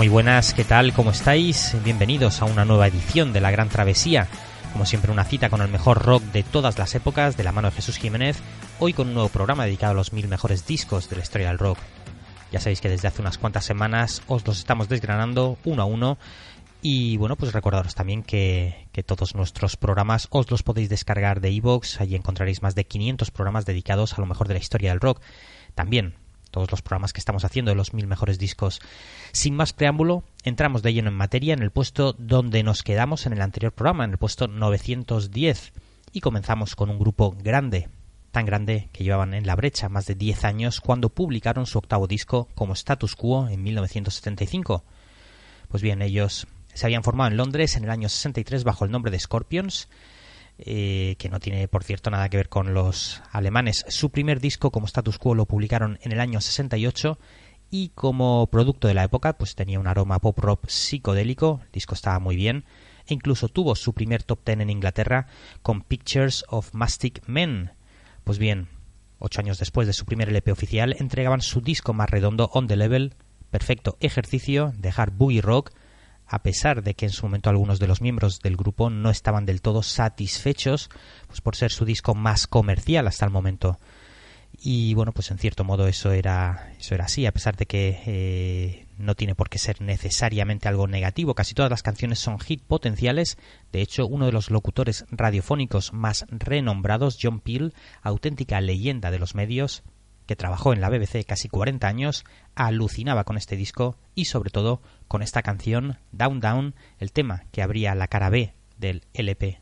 Muy buenas, ¿qué tal? ¿Cómo estáis? Bienvenidos a una nueva edición de La Gran Travesía. Como siempre, una cita con el mejor rock de todas las épocas, de la mano de Jesús Jiménez, hoy con un nuevo programa dedicado a los mil mejores discos de la historia del rock. Ya sabéis que desde hace unas cuantas semanas os los estamos desgranando uno a uno y bueno, pues recordaros también que, que todos nuestros programas os los podéis descargar de iVoox, allí encontraréis más de 500 programas dedicados a lo mejor de la historia del rock. También todos los programas que estamos haciendo de los mil mejores discos. Sin más preámbulo, entramos de lleno en materia en el puesto donde nos quedamos en el anterior programa, en el puesto 910, y comenzamos con un grupo grande, tan grande que llevaban en la brecha más de 10 años cuando publicaron su octavo disco como Status Quo en 1975. Pues bien, ellos se habían formado en Londres en el año 63 bajo el nombre de Scorpions, eh, que no tiene, por cierto, nada que ver con los alemanes. Su primer disco como status quo lo publicaron en el año 68 y como producto de la época, pues tenía un aroma pop rock psicodélico, el disco estaba muy bien, e incluso tuvo su primer top ten en Inglaterra con Pictures of Mastic Men. Pues bien, ocho años después de su primer LP oficial, entregaban su disco más redondo On the Level, perfecto ejercicio de hard boogie rock, a pesar de que en su momento algunos de los miembros del grupo no estaban del todo satisfechos pues por ser su disco más comercial hasta el momento. Y bueno, pues en cierto modo eso era, eso era así, a pesar de que eh, no tiene por qué ser necesariamente algo negativo. Casi todas las canciones son hit potenciales. De hecho, uno de los locutores radiofónicos más renombrados, John Peel, auténtica leyenda de los medios, que trabajó en la BBC casi 40 años, alucinaba con este disco y sobre todo con esta canción Down Down, el tema que abría la cara B del LP.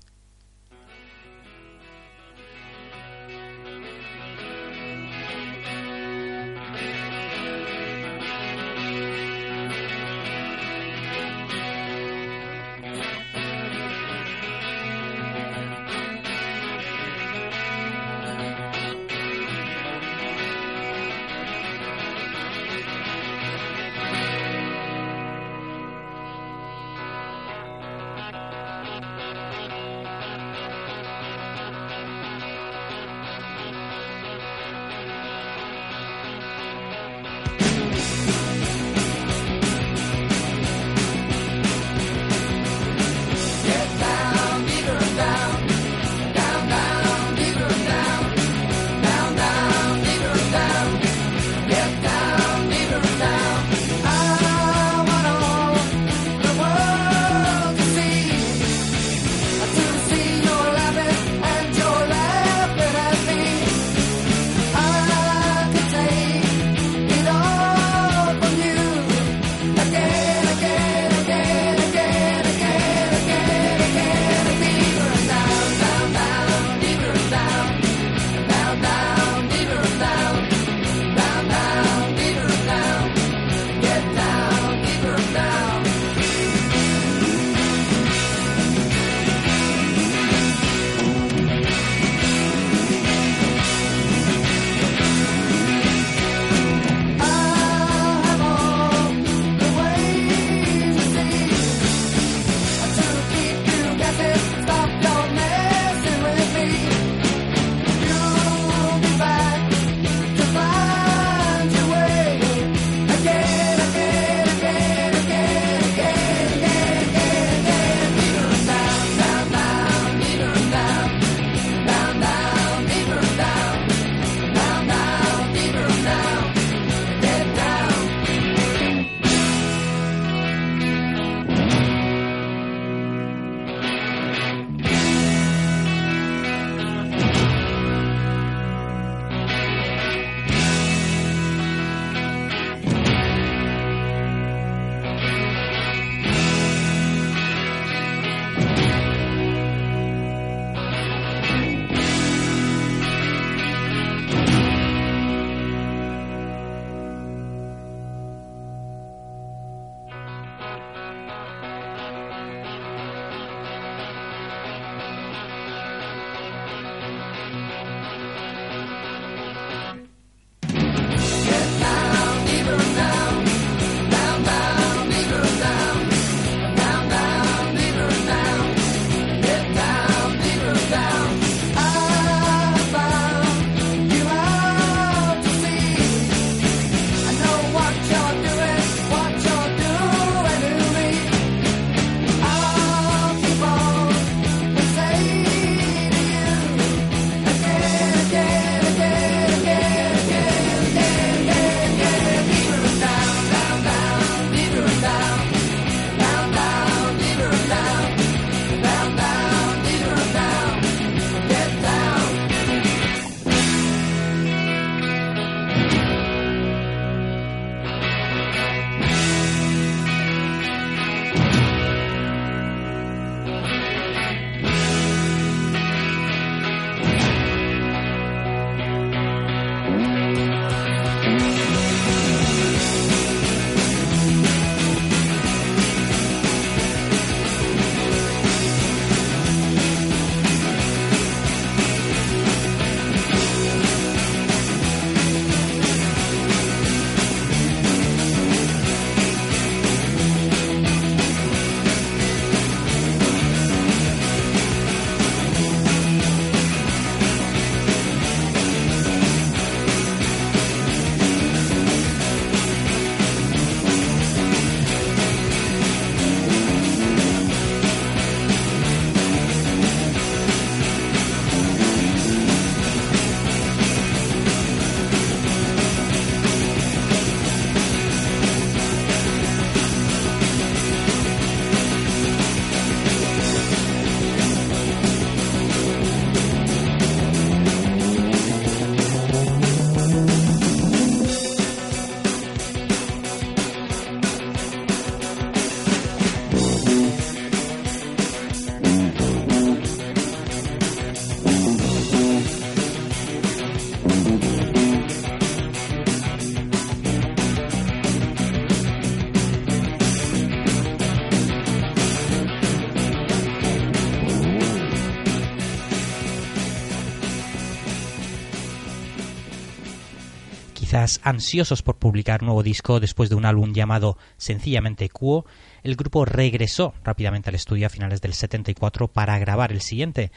Ansiosos por publicar nuevo disco después de un álbum llamado sencillamente Quo, el grupo regresó rápidamente al estudio a finales del 74 para grabar el siguiente,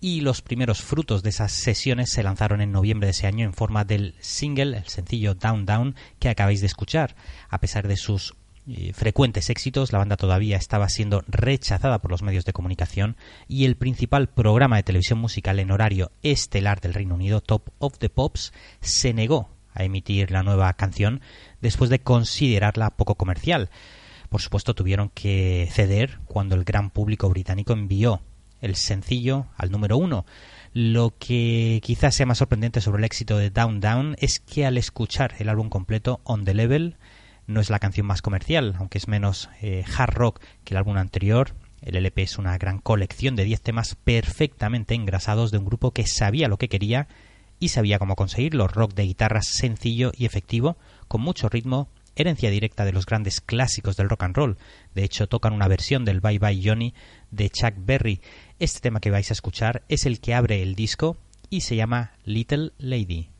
y los primeros frutos de esas sesiones se lanzaron en noviembre de ese año en forma del single, el sencillo Down Down, que acabáis de escuchar. A pesar de sus eh, frecuentes éxitos, la banda todavía estaba siendo rechazada por los medios de comunicación y el principal programa de televisión musical en horario estelar del Reino Unido, Top of the Pops, se negó a emitir la nueva canción después de considerarla poco comercial. Por supuesto, tuvieron que ceder cuando el gran público británico envió el sencillo al número uno. Lo que quizás sea más sorprendente sobre el éxito de Down Down es que al escuchar el álbum completo On the Level no es la canción más comercial, aunque es menos eh, hard rock que el álbum anterior. El LP es una gran colección de 10 temas perfectamente engrasados de un grupo que sabía lo que quería y sabía cómo conseguirlo. Rock de guitarra sencillo y efectivo, con mucho ritmo, herencia directa de los grandes clásicos del rock and roll. De hecho, tocan una versión del Bye Bye Johnny de Chuck Berry. Este tema que vais a escuchar es el que abre el disco y se llama Little Lady.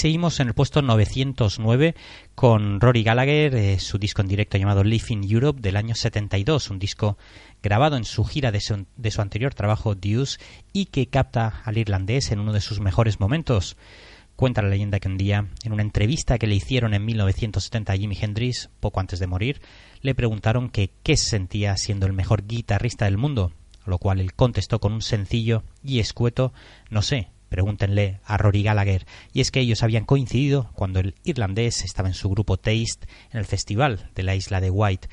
Seguimos en el puesto 909 con Rory Gallagher, eh, su disco en directo llamado Live in Europe del año 72, un disco grabado en su gira de su, de su anterior trabajo Deuce y que capta al irlandés en uno de sus mejores momentos. Cuenta la leyenda que un día, en una entrevista que le hicieron en 1970 a Jimi Hendrix, poco antes de morir, le preguntaron qué se sentía siendo el mejor guitarrista del mundo, a lo cual él contestó con un sencillo y escueto no sé, Pregúntenle a Rory Gallagher. Y es que ellos habían coincidido cuando el irlandés estaba en su grupo Taste en el festival de la isla de White.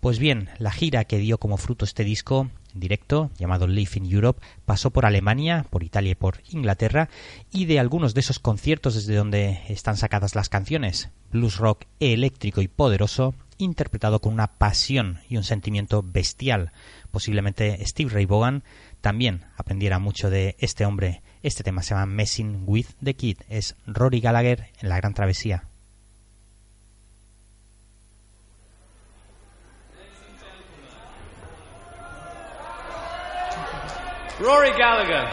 Pues bien, la gira que dio como fruto este disco directo, llamado Live in Europe, pasó por Alemania, por Italia y por Inglaterra, y de algunos de esos conciertos desde donde están sacadas las canciones, blues rock eléctrico y poderoso, interpretado con una pasión y un sentimiento bestial. Posiblemente Steve Ray Vaughan también aprendiera mucho de este hombre. Este tema se llama Messing with the Kid. Es Rory Gallagher en la Gran Travesía. Rory Gallagher.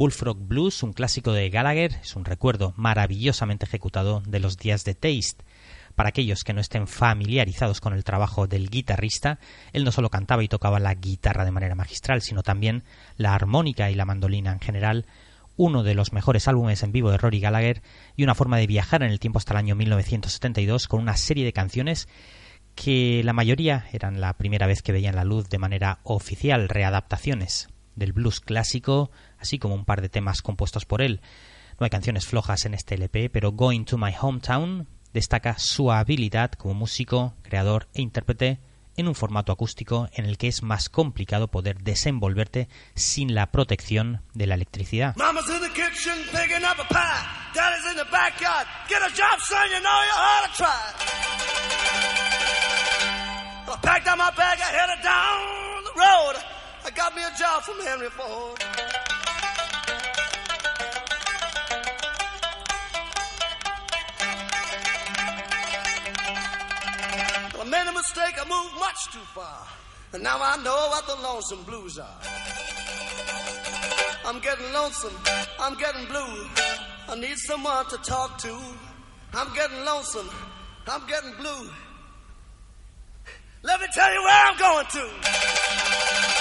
Bullfrog Blues, un clásico de Gallagher, es un recuerdo maravillosamente ejecutado de los días de Taste. Para aquellos que no estén familiarizados con el trabajo del guitarrista, él no solo cantaba y tocaba la guitarra de manera magistral, sino también la armónica y la mandolina en general, uno de los mejores álbumes en vivo de Rory Gallagher y una forma de viajar en el tiempo hasta el año 1972 con una serie de canciones que la mayoría eran la primera vez que veían la luz de manera oficial, readaptaciones del blues clásico, así como un par de temas compuestos por él. No hay canciones flojas en este LP, pero Going to My Hometown destaca su habilidad como músico, creador e intérprete en un formato acústico en el que es más complicado poder desenvolverte sin la protección de la electricidad. Made a mistake, I moved much too far. And now I know what the lonesome blues are. I'm getting lonesome, I'm getting blue. I need someone to talk to. I'm getting lonesome, I'm getting blue. Let me tell you where I'm going to.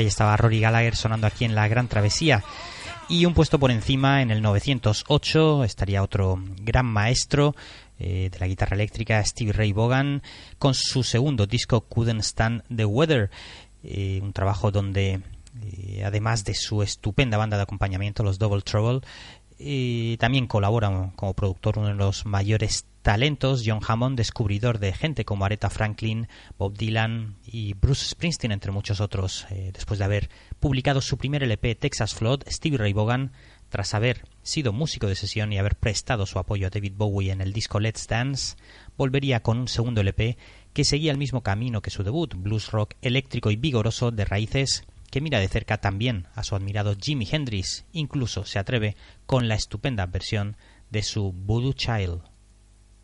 Ahí estaba Rory Gallagher sonando aquí en la Gran Travesía. Y un puesto por encima, en el 908, estaría otro gran maestro eh, de la guitarra eléctrica, Stevie Ray Vaughan, con su segundo disco, Couldn't Stand the Weather. Eh, un trabajo donde, eh, además de su estupenda banda de acompañamiento, los Double Trouble, también colabora como productor uno de los mayores talentos, John Hammond, descubridor de gente como Aretha Franklin, Bob Dylan y Bruce Springsteen, entre muchos otros. después de haber publicado su primer LP, Texas Flood, Stevie Ray Vaughan, tras haber sido músico de sesión y haber prestado su apoyo a David Bowie en el disco Let's Dance, volvería con un segundo LP que seguía el mismo camino que su debut, blues rock eléctrico y vigoroso de raíces que mira de cerca también a su admirado Jimi Hendrix, incluso se atreve con la estupenda versión de su Voodoo Child.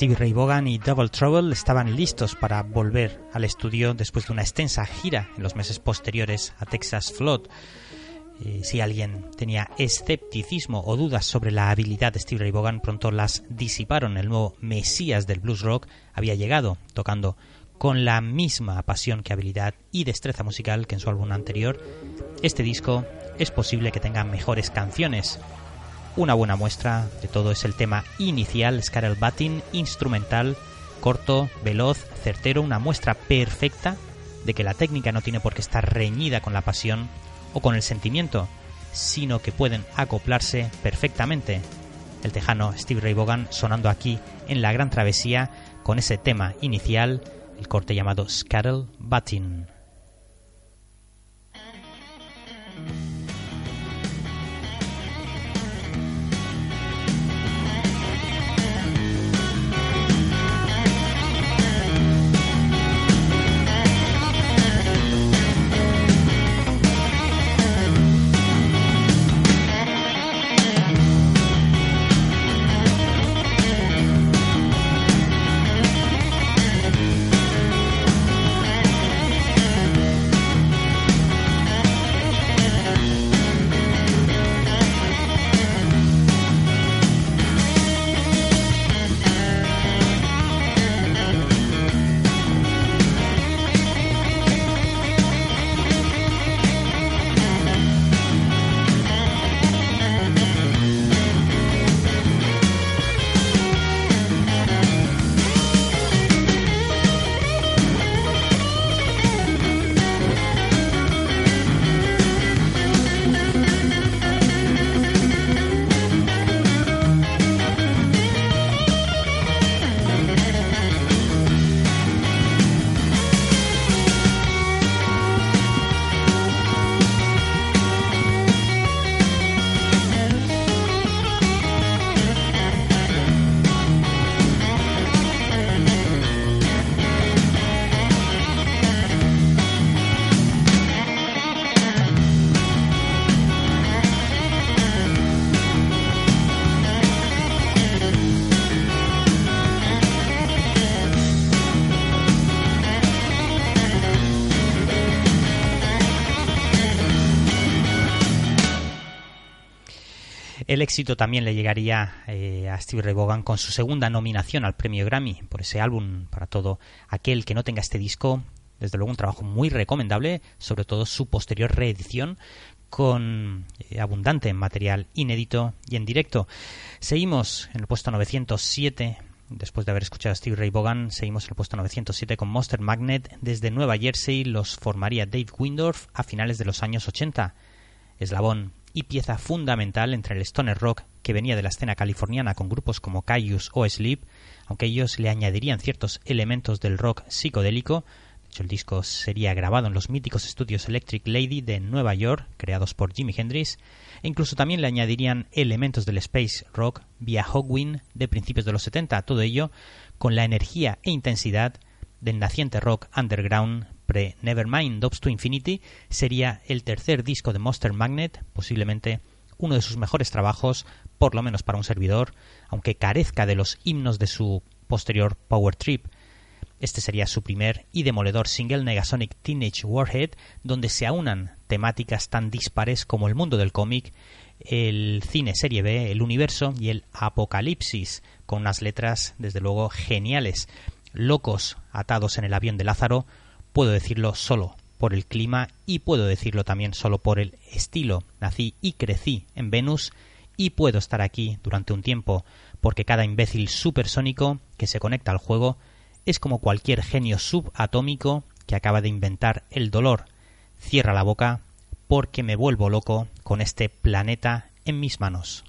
Stevie Ray Vaughan y Double Trouble estaban listos para volver al estudio después de una extensa gira en los meses posteriores a Texas Flood. Eh, si alguien tenía escepticismo o dudas sobre la habilidad de Stevie Ray Vaughan, pronto las disiparon. El nuevo Mesías del blues rock había llegado, tocando con la misma pasión que habilidad y destreza musical que en su álbum anterior. Este disco es posible que tenga mejores canciones, una buena muestra de todo es el tema inicial, Scarel Batting, instrumental, corto, veloz, certero, una muestra perfecta de que la técnica no tiene por qué estar reñida con la pasión o con el sentimiento, sino que pueden acoplarse perfectamente. El tejano Steve Ray Vaughan sonando aquí en la gran travesía con ese tema inicial, el corte llamado Scarel Batting. El éxito también le llegaría eh, a Stevie Ray Vaughan con su segunda nominación al premio Grammy por ese álbum para todo aquel que no tenga este disco. Desde luego un trabajo muy recomendable, sobre todo su posterior reedición con eh, abundante material inédito y en directo. Seguimos en el puesto 907 Después de haber escuchado a Steve Ray Vaughan, seguimos en el puesto 907 con Monster Magnet. Desde Nueva Jersey los formaría Dave Windorf a finales de los años 80. Eslabón y pieza fundamental entre el stoner rock que venía de la escena californiana con grupos como Caius o Sleep, aunque ellos le añadirían ciertos elementos del rock psicodélico. De hecho, el disco sería grabado en los míticos estudios Electric Lady de Nueva York, creados por Jimi Hendrix, e incluso también le añadirían elementos del space rock vía Hawkwind de principios de los 70, todo ello con la energía e intensidad del naciente rock underground pre-Nevermind Dobbs to Infinity, sería el tercer disco de Monster Magnet, posiblemente uno de sus mejores trabajos, por lo menos para un servidor, aunque carezca de los himnos de su posterior Power Trip. Este sería su primer y demoledor single Negasonic Teenage Warhead, donde se aunan temáticas tan dispares como el mundo del cómic, el cine serie B, el universo y el apocalipsis, con unas letras desde luego geniales. Locos atados en el avión de Lázaro, puedo decirlo solo por el clima y puedo decirlo también solo por el estilo. Nací y crecí en Venus y puedo estar aquí durante un tiempo porque cada imbécil supersónico que se conecta al juego es como cualquier genio subatómico que acaba de inventar el dolor. Cierra la boca porque me vuelvo loco con este planeta en mis manos.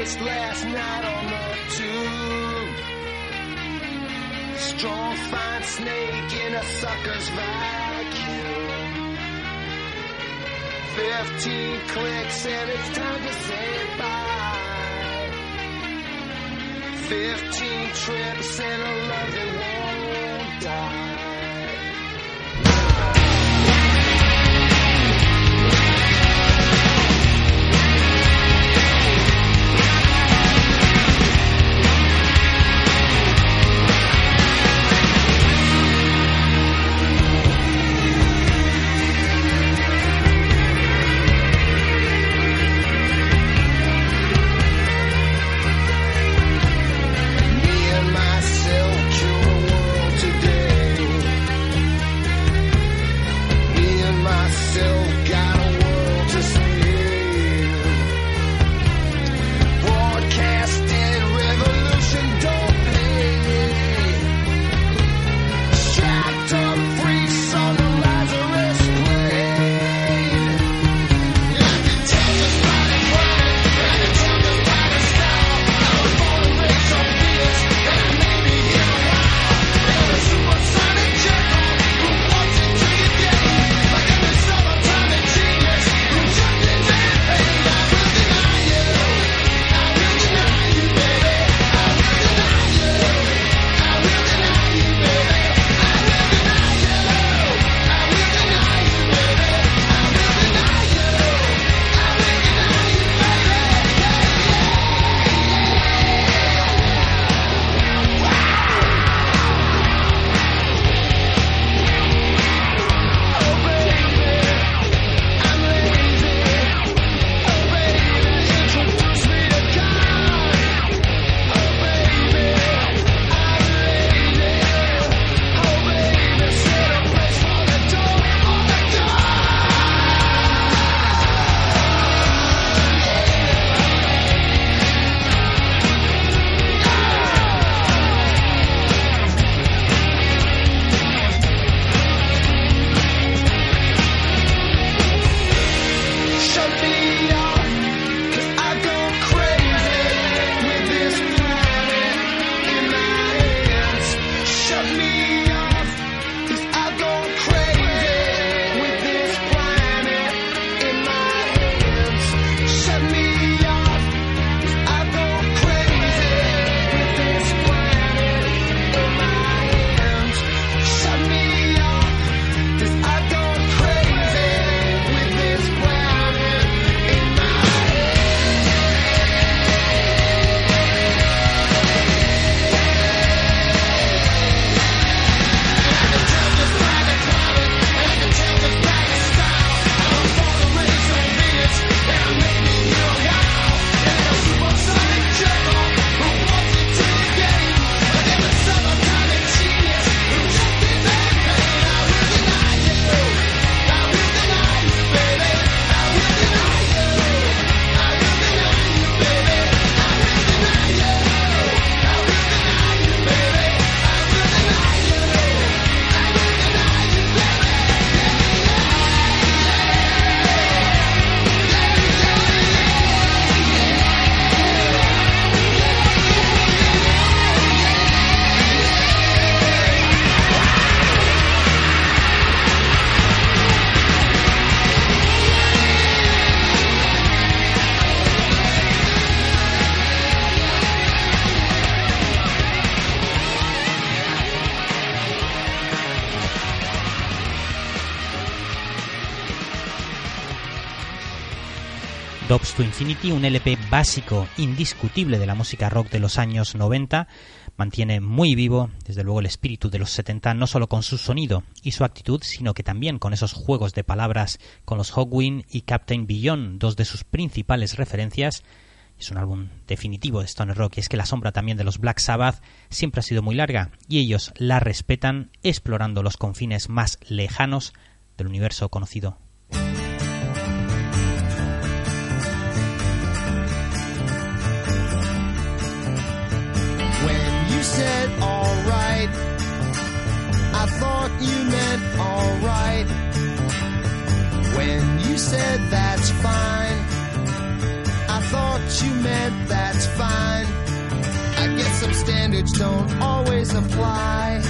Your last night on the tube. Strong, fine snake in a sucker's vacuum. Fifteen clicks and it's time to say bye. Fifteen trips and a love that won't die. Infinity, un LP básico, indiscutible de la música rock de los años 90, mantiene muy vivo, desde luego, el espíritu de los 70, no solo con su sonido y su actitud, sino que también con esos juegos de palabras con los Hawkwind y Captain Beyond, dos de sus principales referencias. Es un álbum definitivo de Stoner Rock y es que la sombra también de los Black Sabbath siempre ha sido muy larga y ellos la respetan explorando los confines más lejanos del universo conocido. Said alright, I thought you meant alright. When you said that's fine, I thought you meant that's fine. I guess some standards don't always apply.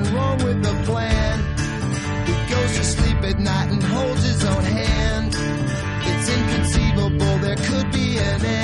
Nothing wrong with the plan. He goes to sleep at night and holds his own hand. It's inconceivable there could be an end.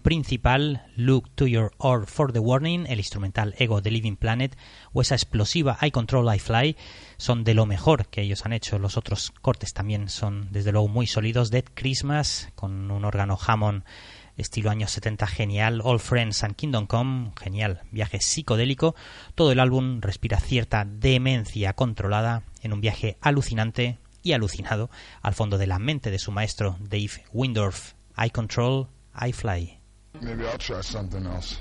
Principal, Look to Your Or for the Warning, el instrumental Ego de Living Planet o esa explosiva I Control I Fly son de lo mejor que ellos han hecho. Los otros cortes también son desde luego muy sólidos. Dead Christmas con un órgano Hammond estilo años 70 genial, All Friends and Kingdom Come, genial, viaje psicodélico. Todo el álbum respira cierta demencia controlada en un viaje alucinante y alucinado al fondo de la mente de su maestro Dave Windorf. I Control I Fly. Maybe I'll try something else.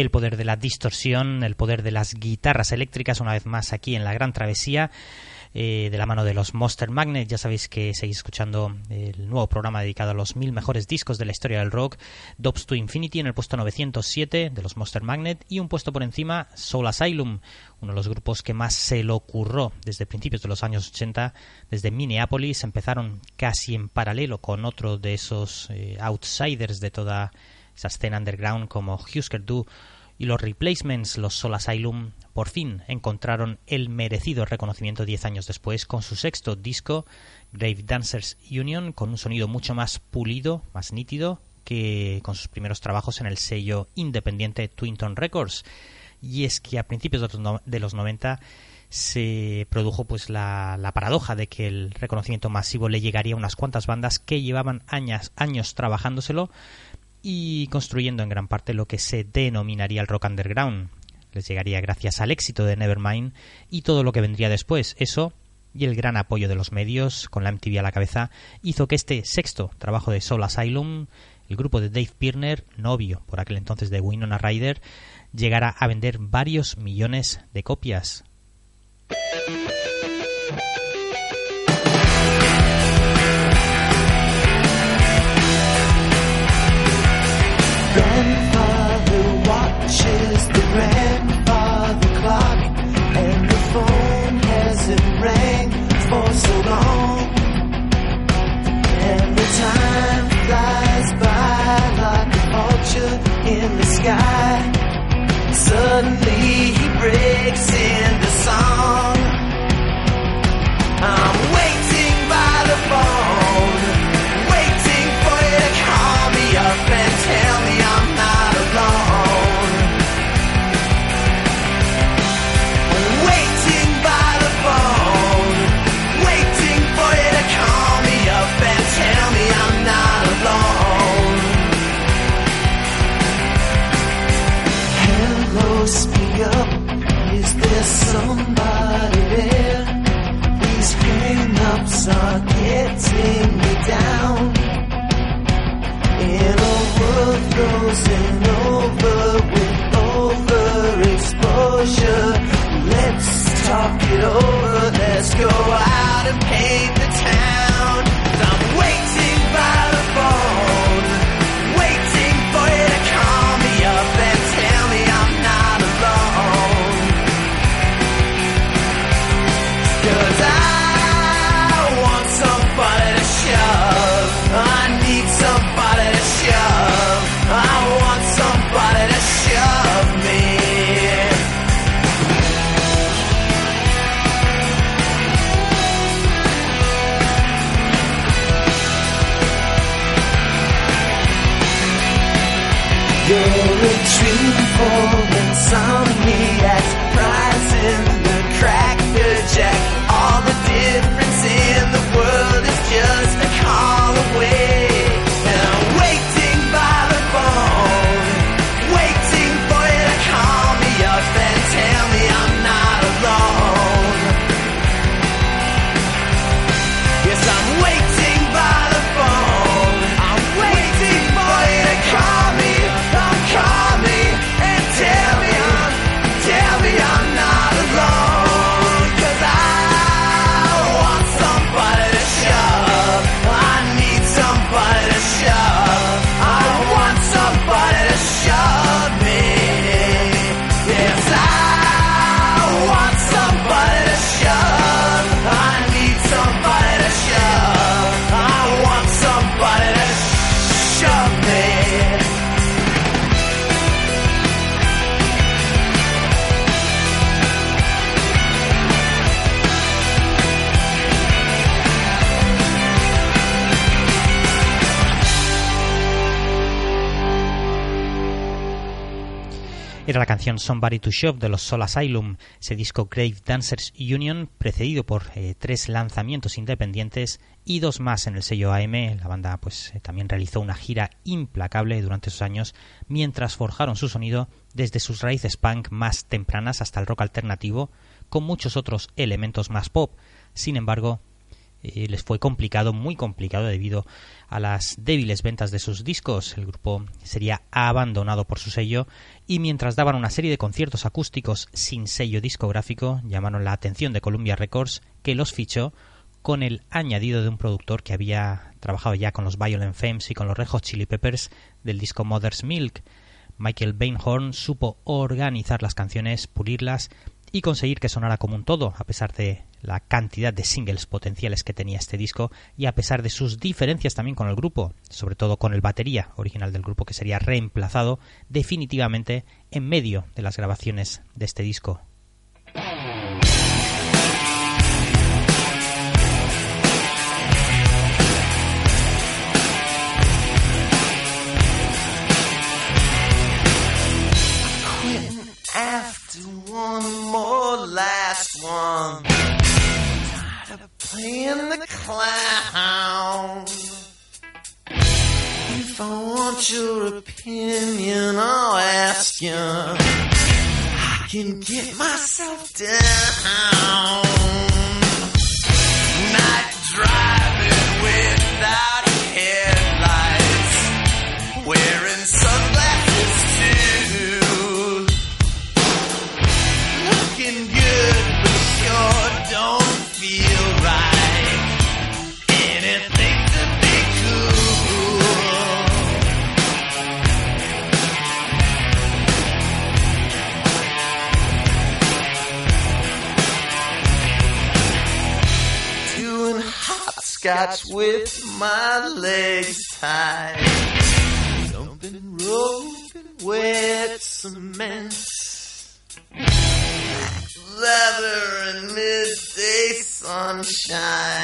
El poder de la distorsión, el poder de las guitarras eléctricas, una vez más aquí en la Gran Travesía. Eh, de la mano de los Monster Magnet. Ya sabéis que seguís escuchando el nuevo programa dedicado a los mil mejores discos de la historia del rock. Dobbs to Infinity en el puesto 907 de los Monster Magnet y un puesto por encima Soul Asylum, uno de los grupos que más se lo ocurrió desde principios de los años 80, desde Minneapolis. Empezaron casi en paralelo con otro de esos eh, outsiders de toda esa escena underground como Husker Du y los Replacements, los Soul Asylum, por fin encontraron el merecido reconocimiento diez años después con su sexto disco, Grave Dancers Union, con un sonido mucho más pulido, más nítido que con sus primeros trabajos en el sello independiente Twinton Records. Y es que a principios de los 90 se produjo pues la, paradoja de que el reconocimiento masivo le llegaría a unas cuantas bandas que llevaban años trabajándoselo y construyendo en gran parte lo que se denominaría el rock underground. Les llegaría gracias al éxito de Nevermind y todo lo que vendría después. Eso y el gran apoyo de los medios, con la MTV a la cabeza, hizo que este sexto trabajo de Soul Asylum, el grupo de Dave Pirner, novio por aquel entonces de Winona Ryder, llegara a vender varios millones de copias. Grandfather watches the grandfather clock, and the phone hasn't rang for so long. And the time flies by like a vulture in the sky. Suddenly he breaks into song. I'm Is there somebody there? These hang-ups are getting me down. In a world frozen over with overexposure, let's talk it over. Let's go out and paint canción Somebody to Shove de los Soul Asylum, ese disco Grave Dancers Union, precedido por eh, tres lanzamientos independientes y dos más en el sello AM. La banda pues eh, también realizó una gira implacable durante esos años mientras forjaron su sonido desde sus raíces punk más tempranas hasta el rock alternativo, con muchos otros elementos más pop. Sin embargo, les fue complicado, muy complicado debido a las débiles ventas de sus discos. El grupo sería abandonado por su sello y mientras daban una serie de conciertos acústicos sin sello discográfico, llamaron la atención de Columbia Records que los fichó con el añadido de un productor que había trabajado ya con los Violent Femmes y con los Red Chili Peppers del disco Mother's Milk. Michael Bainhorn supo organizar las canciones, pulirlas y conseguir que sonara como un todo, a pesar de la cantidad de singles potenciales que tenía este disco y a pesar de sus diferencias también con el grupo, sobre todo con el batería original del grupo que sería reemplazado definitivamente en medio de las grabaciones de este disco. Playing the clown. If I want your opinion, I'll ask you. I can get myself down. Night driving without headlights, wearing hopscotch with my legs tied. Jumping rope in wet cement. Leather and midday sunshine.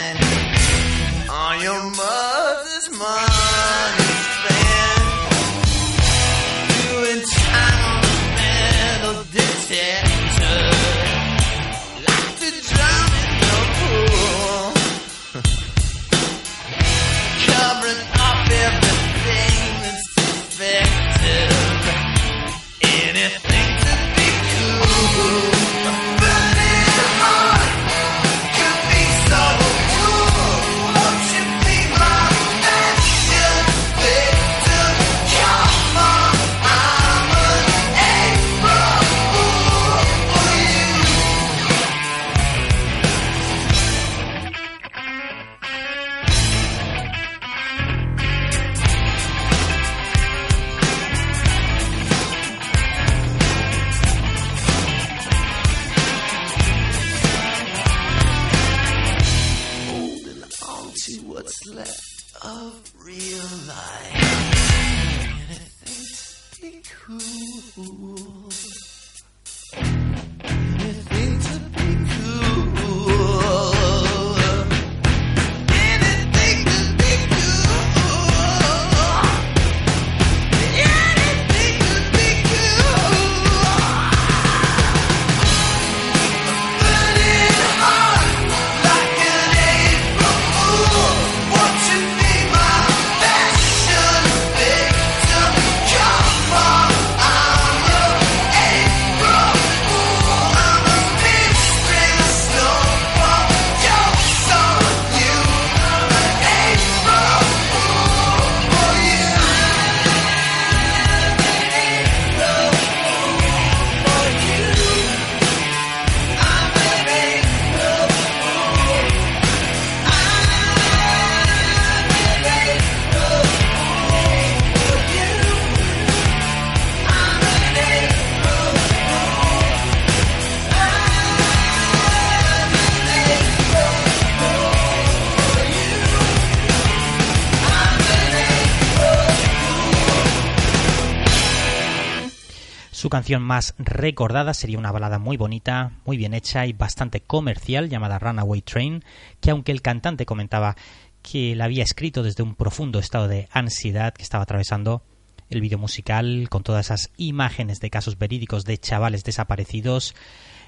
Canción más recordada sería una balada muy bonita, muy bien hecha y bastante comercial llamada Runaway Train, que aunque el cantante comentaba que la había escrito desde un profundo estado de ansiedad que estaba atravesando, el vídeo musical con todas esas imágenes de casos verídicos de chavales desaparecidos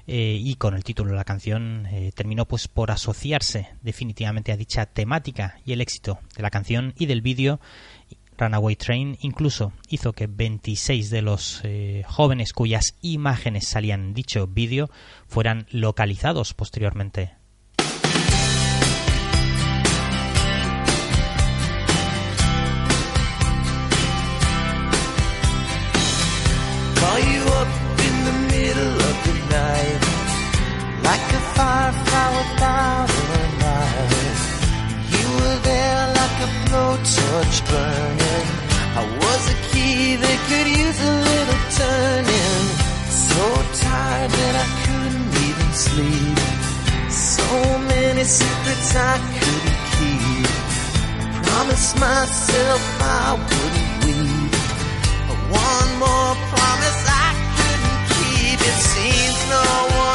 eh, y con el título de la canción eh, terminó pues por asociarse definitivamente a dicha temática y el éxito de la canción y del vídeo Runaway Train incluso hizo que 26 de los eh, jóvenes cuyas imágenes salían en dicho vídeo fueran localizados posteriormente. Sleep. So many secrets I couldn't keep. Promised myself I wouldn't weep. But one more promise I couldn't keep. It seems no one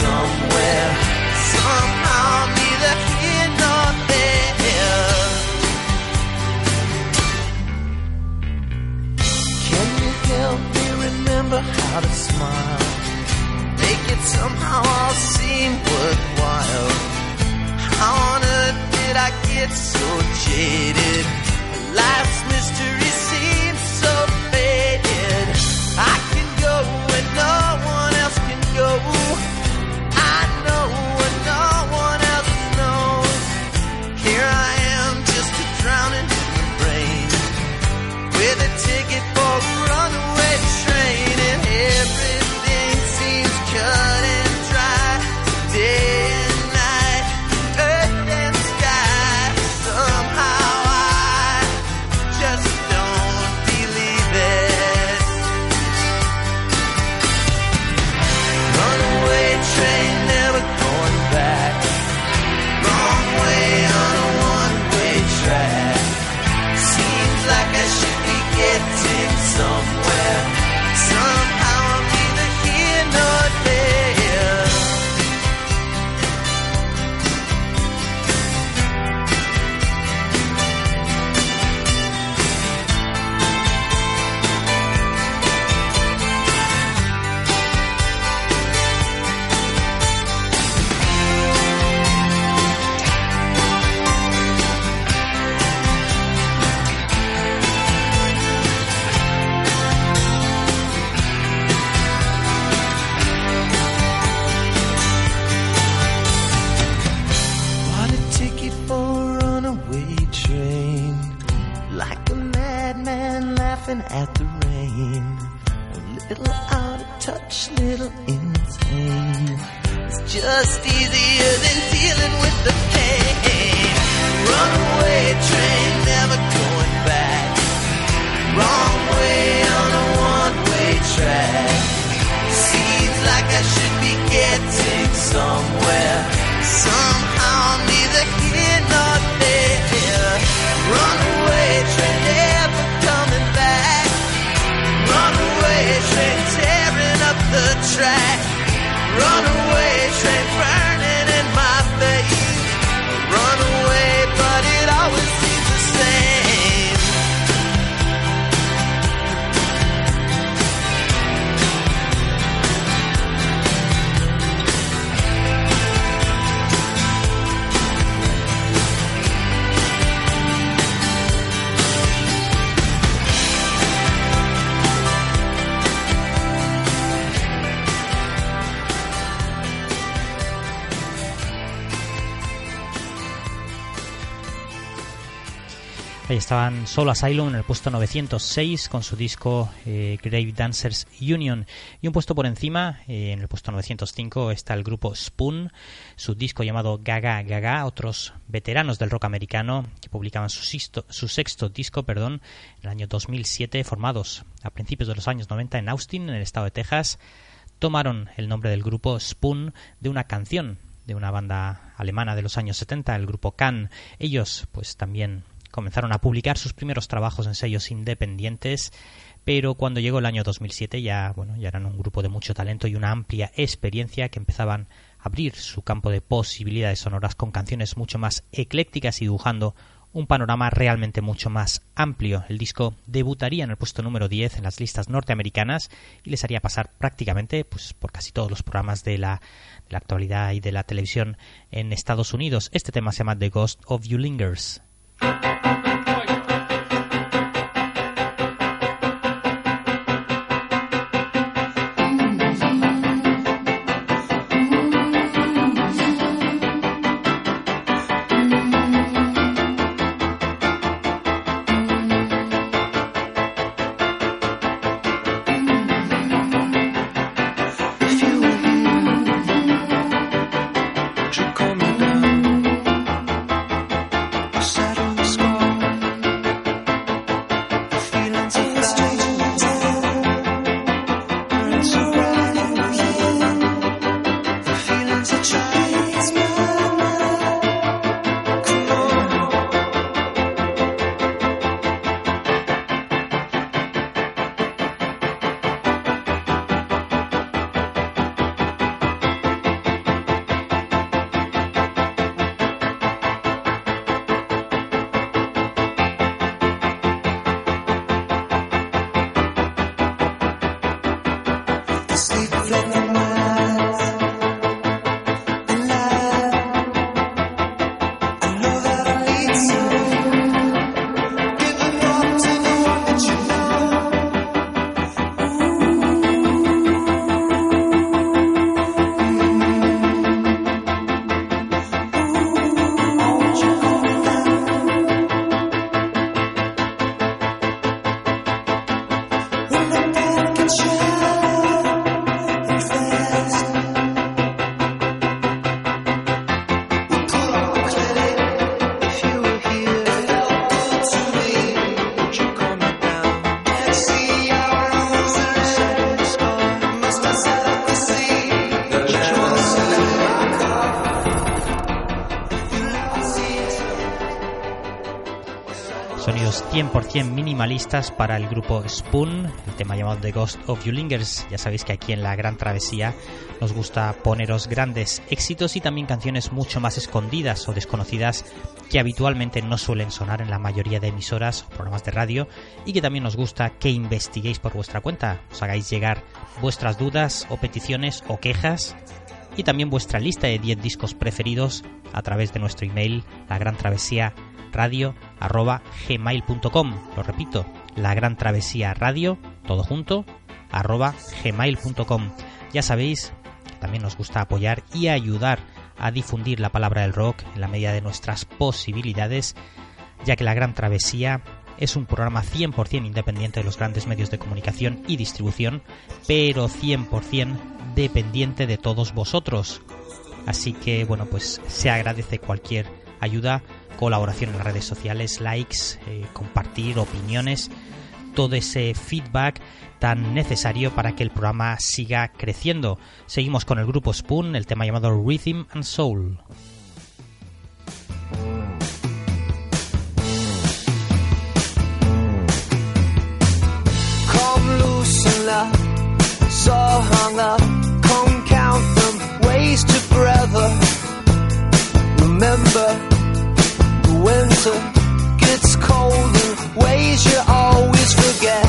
somewhere. Somehow, neither here nor there. Can you help me remember how to smile? Make it somehow all seem worthwhile. How on earth did I get so jaded? Life's mystery estaban Solo Asylum en el puesto 906 con su disco eh, Grave Dancers Union. Y un puesto por encima, eh, en el puesto 905, está el grupo Spoon, su disco llamado Gaga Gaga, otros veteranos del rock americano que publicaban su, sexto disco perdón, en el año 2007, formados a principios de los años 90 en Austin, en el estado de Texas. Tomaron el nombre del grupo Spoon de una canción de una banda alemana de los años 70, el grupo Can. Ellos, pues también comenzaron a publicar sus primeros trabajos en sellos independientes, pero cuando llegó el año 2007 ya, bueno, ya eran un grupo de mucho talento y una amplia experiencia que empezaban a abrir su campo de posibilidades sonoras con canciones mucho más eclécticas y dibujando un panorama realmente mucho más amplio. El disco debutaría en el puesto número 10 en las listas norteamericanas y les haría pasar prácticamente pues, por casi todos los programas de la, de la actualidad y de la televisión en Estados Unidos. Este tema se llama The Ghost of You Lingers. Minimalistas para el grupo Spoon, el tema llamado The Ghost of You Lingers. Ya sabéis que aquí en la Gran Travesía nos gusta poneros grandes éxitos y también canciones mucho más escondidas o desconocidas que habitualmente no suelen sonar en la mayoría de emisoras o programas de radio y que también nos gusta que investiguéis por vuestra cuenta, os hagáis llegar vuestras dudas o peticiones o quejas y también vuestra lista de 10 discos preferidos a través de nuestro email, la gran travesía. Lo repito, la gran travesía radio, todo junto, arroba gmail.com. Ya sabéis que también nos gusta apoyar y ayudar a difundir la palabra del rock en la medida de nuestras posibilidades, ya que la gran travesía es un programa 100% independiente de los grandes medios de comunicación y distribución, pero 100% dependiente de todos vosotros. Así que bueno, pues se agradece cualquier ayuda, colaboración en las redes sociales, likes, eh, compartir opiniones, todo ese feedback tan necesario para que el programa siga creciendo. Seguimos con el grupo Spoon, el tema llamado Rhythm and Soul. Up, so hung up. Come count them, wasted forever. Remember, the winter gets cold in ways you always forget.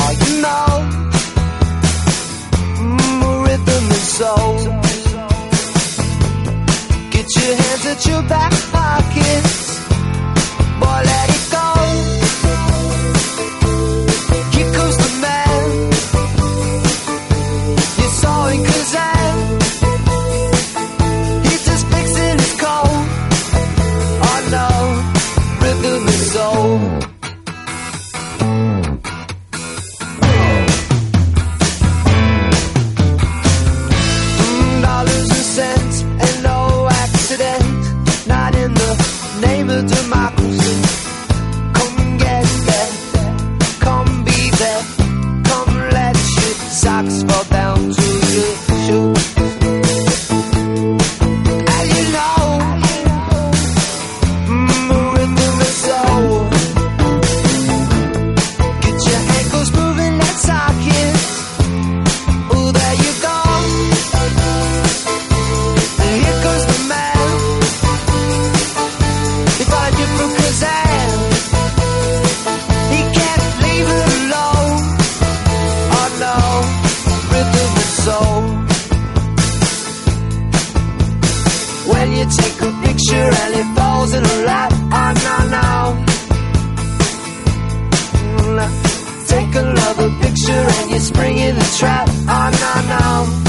Oh, you know, mm, rhythm and soul. Get your hands at your back pockets. Picture and you spring in the trap. Oh no no.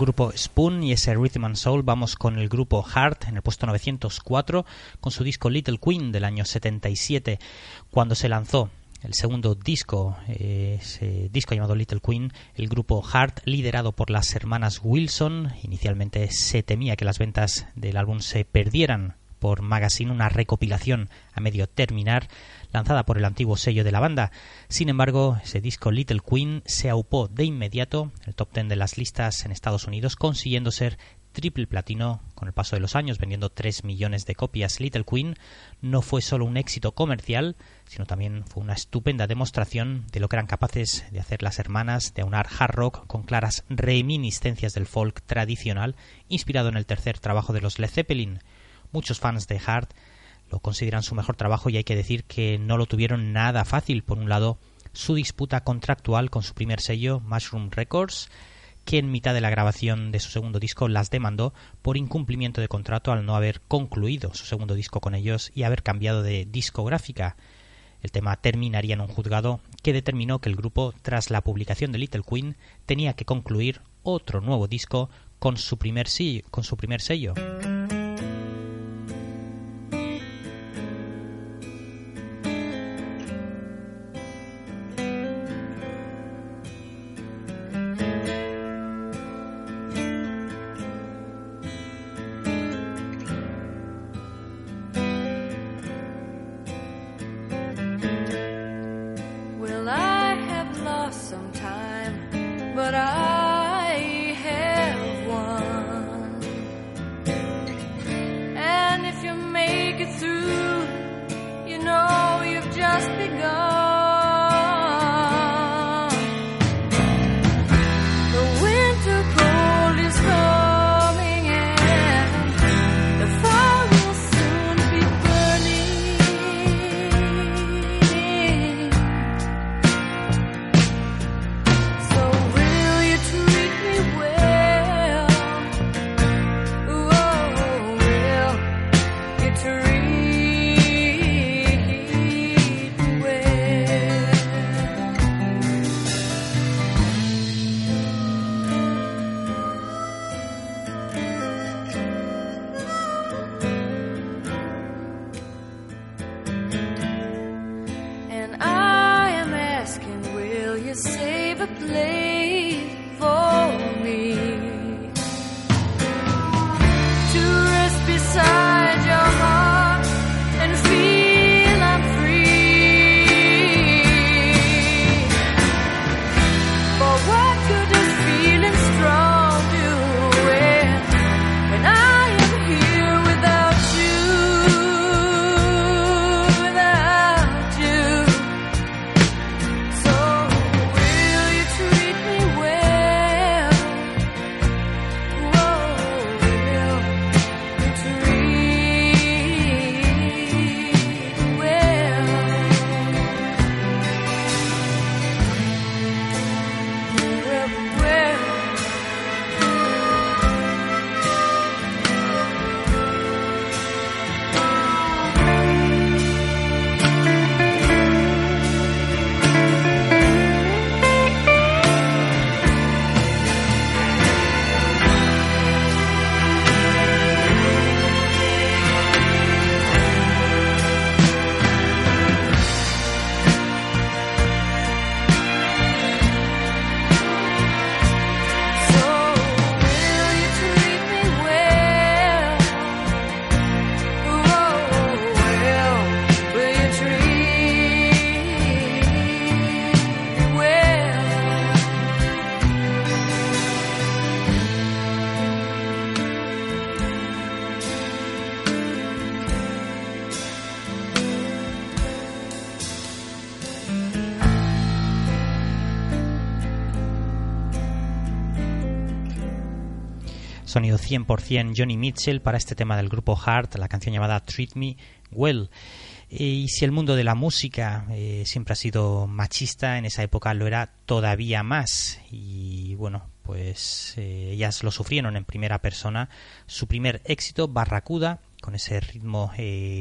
Grupo Spoon y ese Rhythm and Soul, vamos con el grupo Heart en el puesto 904 con su disco Little Queen del año 77, cuando se lanzó el segundo disco, eh, ese disco llamado Little Queen, el grupo Heart, liderado por las hermanas Wilson. Inicialmente se temía que las ventas del álbum se perdieran por Magazine, una recopilación a medio terminar lanzada por el antiguo sello de la banda. Sin embargo, ese disco Little Queen se aupó de inmediato el top ten de las listas en Estados Unidos, consiguiendo ser triple platino con el paso de los años, vendiendo 3 millones de copias. Little Queen no fue solo un éxito comercial, sino también fue una estupenda demostración de lo que eran capaces de hacer las hermanas, de aunar hard rock con claras reminiscencias del folk tradicional, inspirado en el tercer trabajo de los Led Zeppelin. Muchos fans de Hard lo consideran su mejor trabajo y hay que decir que no lo tuvieron nada fácil. Por un lado, su disputa contractual con su primer sello, Mushroom Records, que en mitad de la grabación de su segundo disco las demandó por incumplimiento de contrato al no haber concluido su segundo disco con ellos y haber cambiado de discográfica. El tema terminaría en un juzgado que determinó que el grupo, tras la publicación de Little Queen, tenía que concluir otro nuevo disco con su primer, con su primer sello. You save a place Sonido 100% Johnny Mitchell para este tema del grupo Heart, la canción llamada Treat Me Well. Eh, Y si el mundo de la música eh, siempre ha sido machista, en esa época lo era todavía más. Y bueno, pues eh, ellas lo sufrieron en primera persona. Su primer éxito, Barracuda, con ese ritmo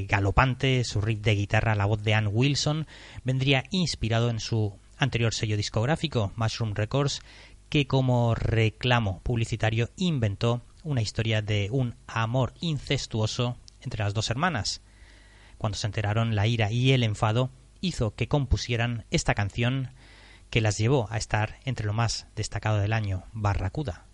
galopante, su riff de guitarra, la voz de Ann Wilson, vendría inspirado en su anterior sello discográfico, Mushroom Records, que como reclamo publicitario inventó una historia de un amor incestuoso entre las dos hermanas. Cuando se enteraron, la ira y el enfado hizo que compusieran esta canción que las llevó a estar entre lo más destacado del año, Barracuda.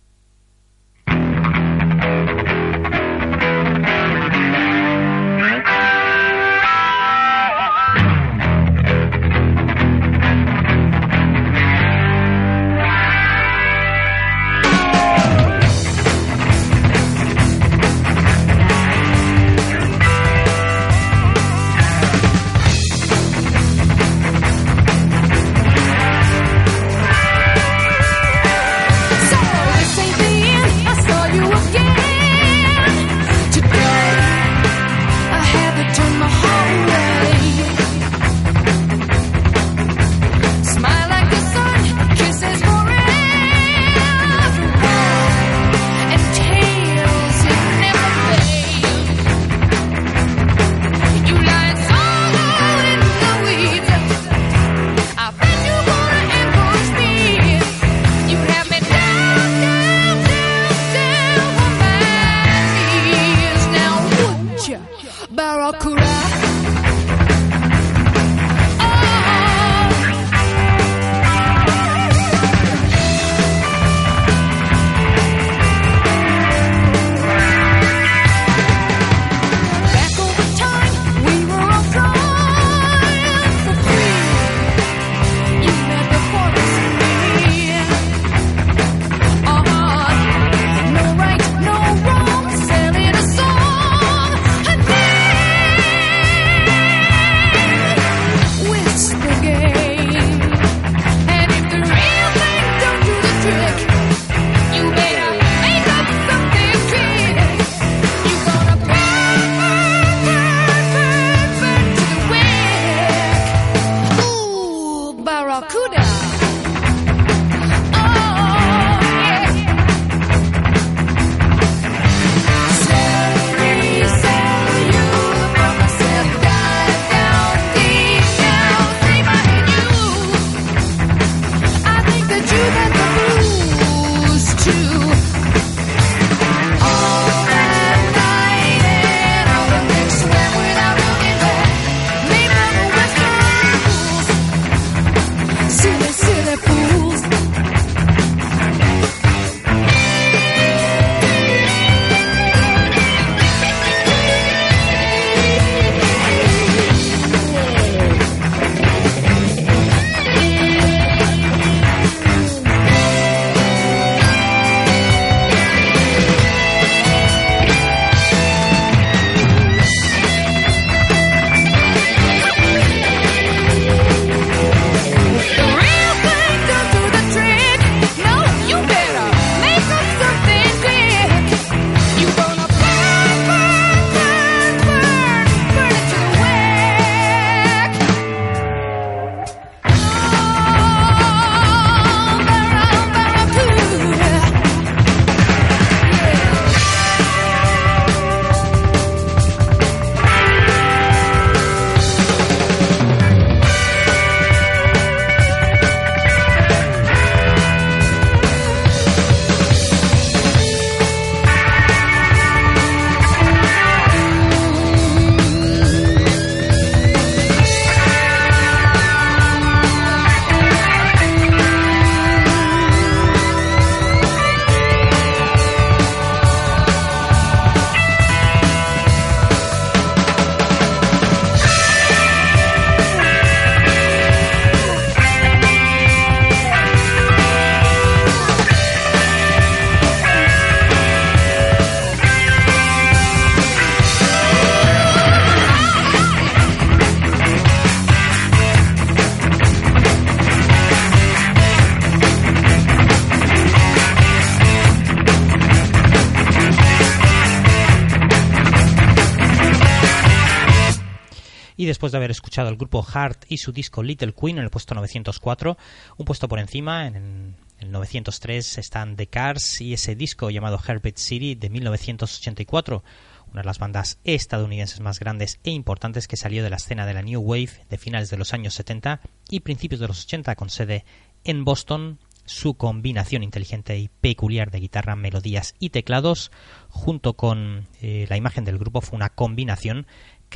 Y después de haber escuchado el grupo Heart y su disco Little Queen en el puesto 904, un puesto por encima, en el 903 están The Cars y ese disco llamado Heartbeat City de 1984, una de las bandas estadounidenses más grandes e importantes que salió de la escena de la New Wave de finales de los años 70 y principios de los 80 con sede en Boston, su combinación inteligente y peculiar de guitarra, melodías y teclados, junto con eh, la imagen del grupo, fue una combinación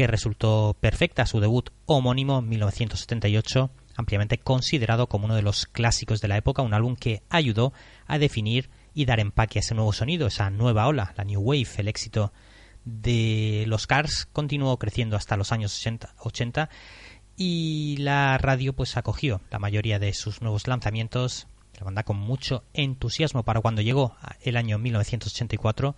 que resultó perfecta. Su debut homónimo en 1978, ampliamente considerado como uno de los clásicos de la época, un álbum que ayudó a definir y dar empaque a ese nuevo sonido, esa nueva ola, la New Wave, el éxito de los Cars continuó creciendo hasta los años 80, 80 y la radio pues acogió la mayoría de sus nuevos lanzamientos la banda con mucho entusiasmo para cuando llegó el año 1984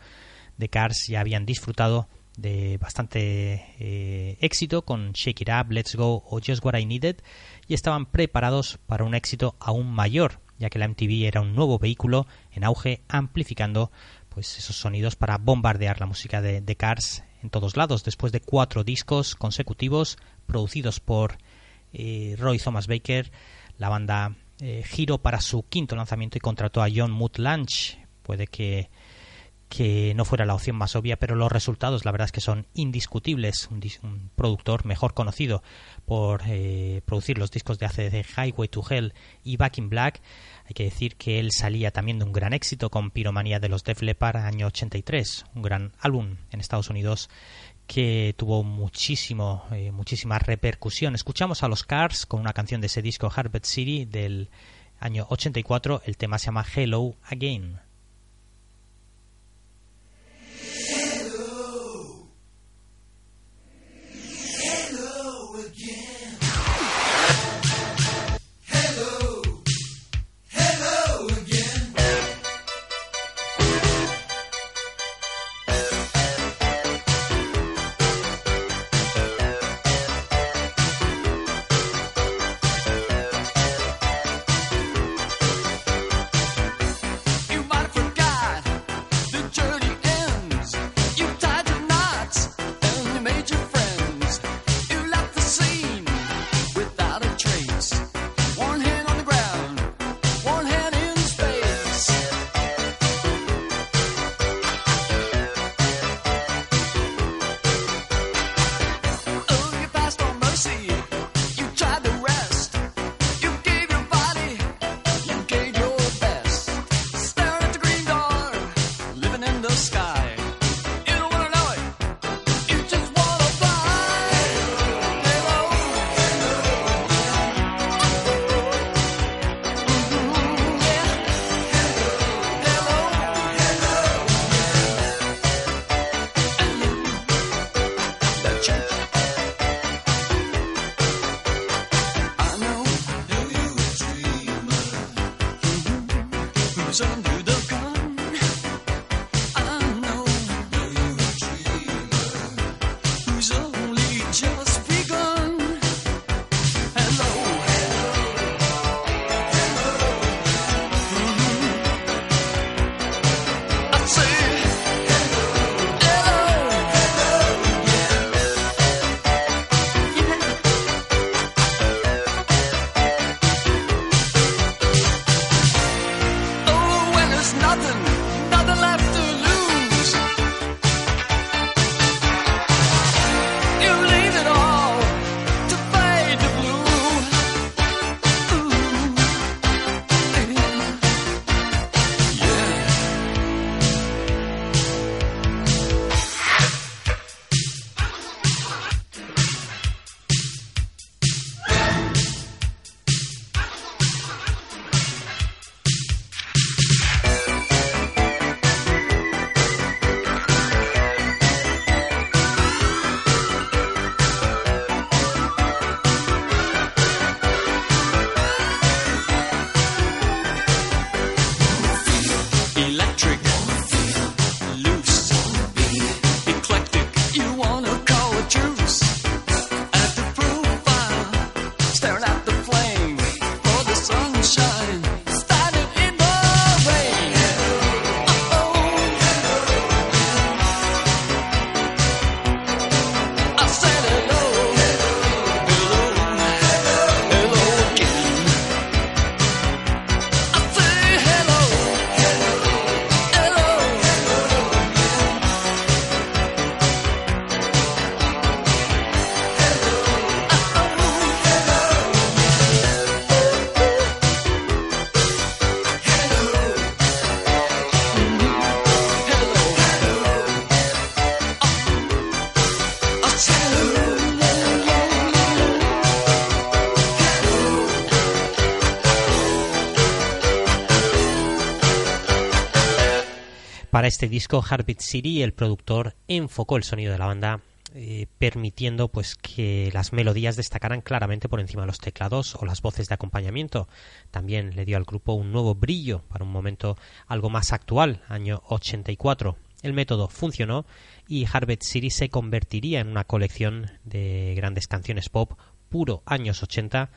The Cars ya habían disfrutado de bastante eh, éxito con Shake It Up, Let's Go o Just What I Needed y estaban preparados para un éxito aún mayor ya que la MTV era un nuevo vehículo en auge amplificando pues esos sonidos para bombardear la música de The Cars en todos lados después de cuatro discos consecutivos producidos por eh, Roy Thomas Baker. La banda eh, giró para su quinto lanzamiento y contrató a John Mood Lunch puede que que no fuera la opción más obvia, pero los resultados la verdad es que son indiscutibles. Un, productor mejor conocido por eh, producir los discos de ACD Highway to Hell y Back in Black. Hay que decir que él salía también de un gran éxito con Piromanía de los Def Leppard año 83, un gran álbum en Estados Unidos que tuvo muchísimo, eh, muchísima repercusión. Escuchamos a los Cars con una canción de ese disco Harvard City del año 84. El tema se llama Hello Again. Para este disco, Heartbeat City, el productor enfocó el sonido de la banda, eh, permitiendo pues que las melodías destacaran claramente por encima de los teclados o las voces de acompañamiento. También le dio al grupo un nuevo brillo para un momento algo más actual, año 84. El método funcionó y Heartbeat City se convertiría en una colección de grandes canciones pop puro años 80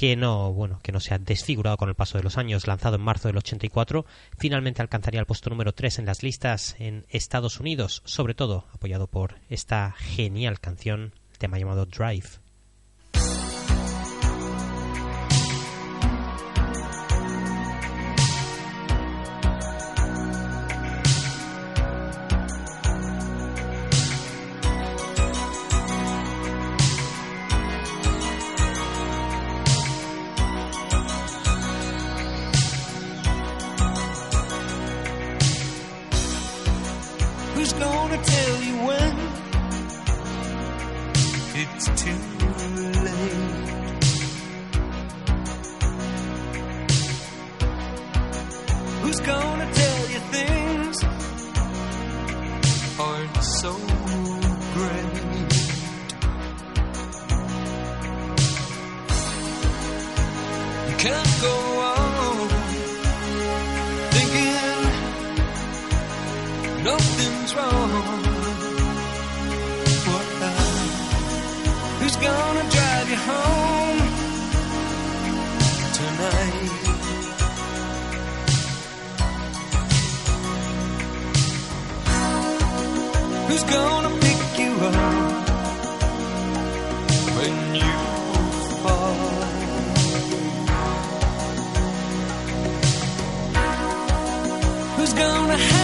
que no, bueno, que no se ha desfigurado con el paso de los años, lanzado en marzo del 84, finalmente alcanzaría el puesto número 3 en las listas en Estados Unidos, sobre todo apoyado por esta genial canción, tema llamado Drive. gonna tell you when it's too late. Who's gonna tell you things aren't so great? You can't go on thinking nothing control. What the? Who's gonna drive you home tonight? Who's gonna pick you up when you fall? Who's gonna?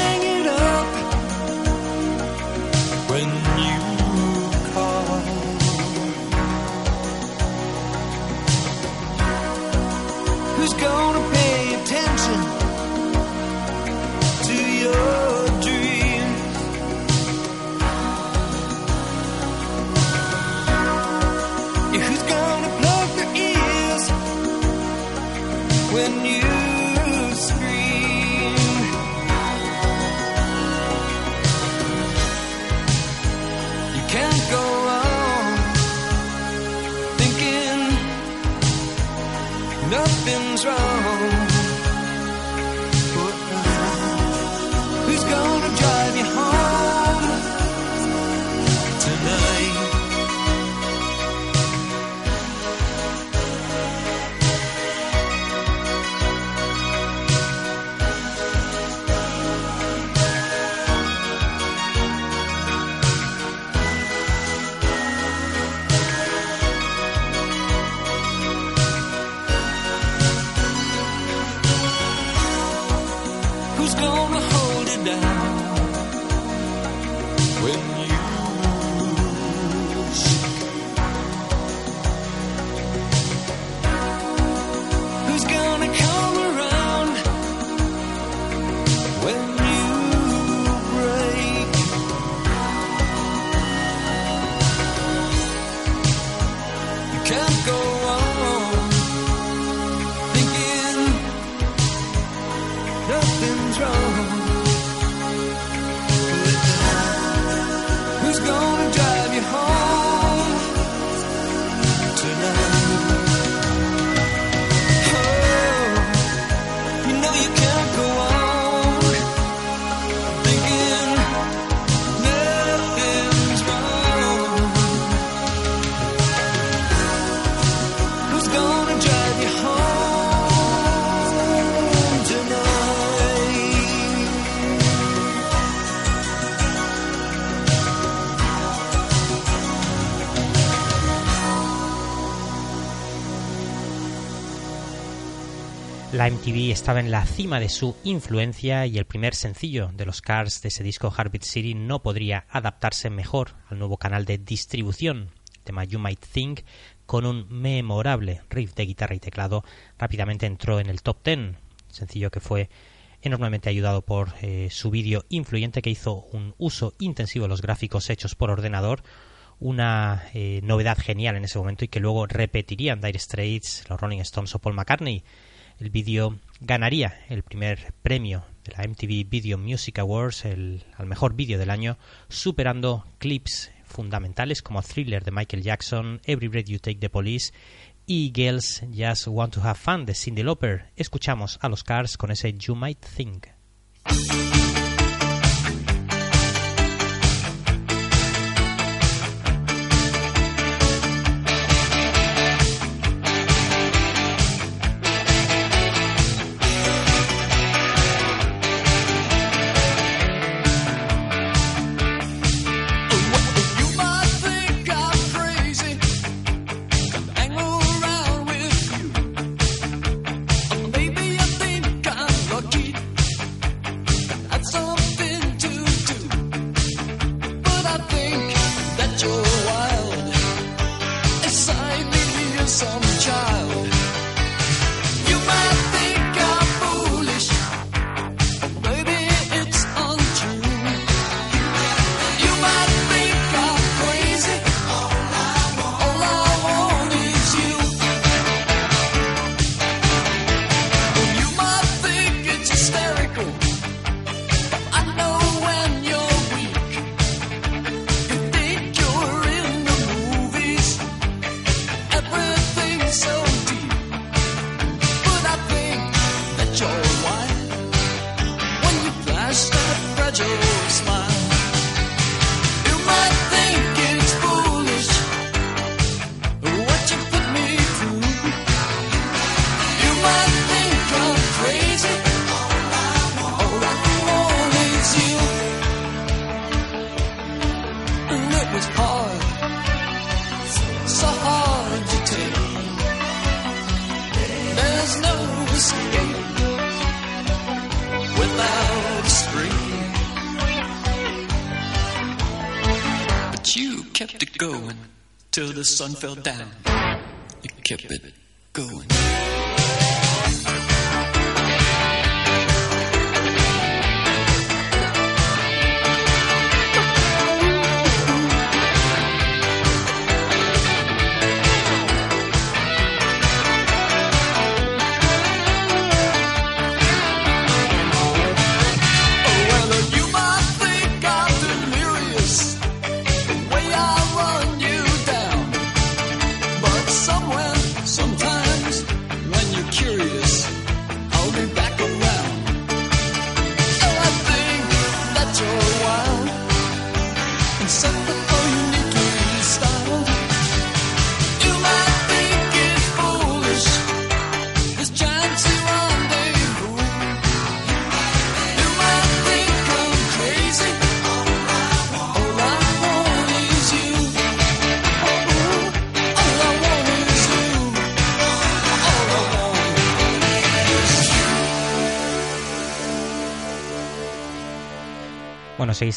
MTV estaba en la cima de su influencia y el primer sencillo de los Cars de ese disco Heartbeat City no podría adaptarse mejor al nuevo canal de distribución. El tema You Might Think, con un memorable riff de guitarra y teclado, rápidamente entró en el top 10, sencillo que fue enormemente ayudado por eh, su vídeo influyente que hizo un uso intensivo de los gráficos hechos por ordenador, una eh, novedad genial en ese momento y que luego repetirían Dire Straits, los Rolling Stones o Paul McCartney. El vídeo ganaría el primer premio de la MTV Video Music Awards el, al mejor vídeo del año, superando clips fundamentales como Thriller de Michael Jackson, Every Breath You Take the Police y Girls Just Want to Have Fun de Cyndi Lauper. Escuchamos a los Cars con ese You Might Think.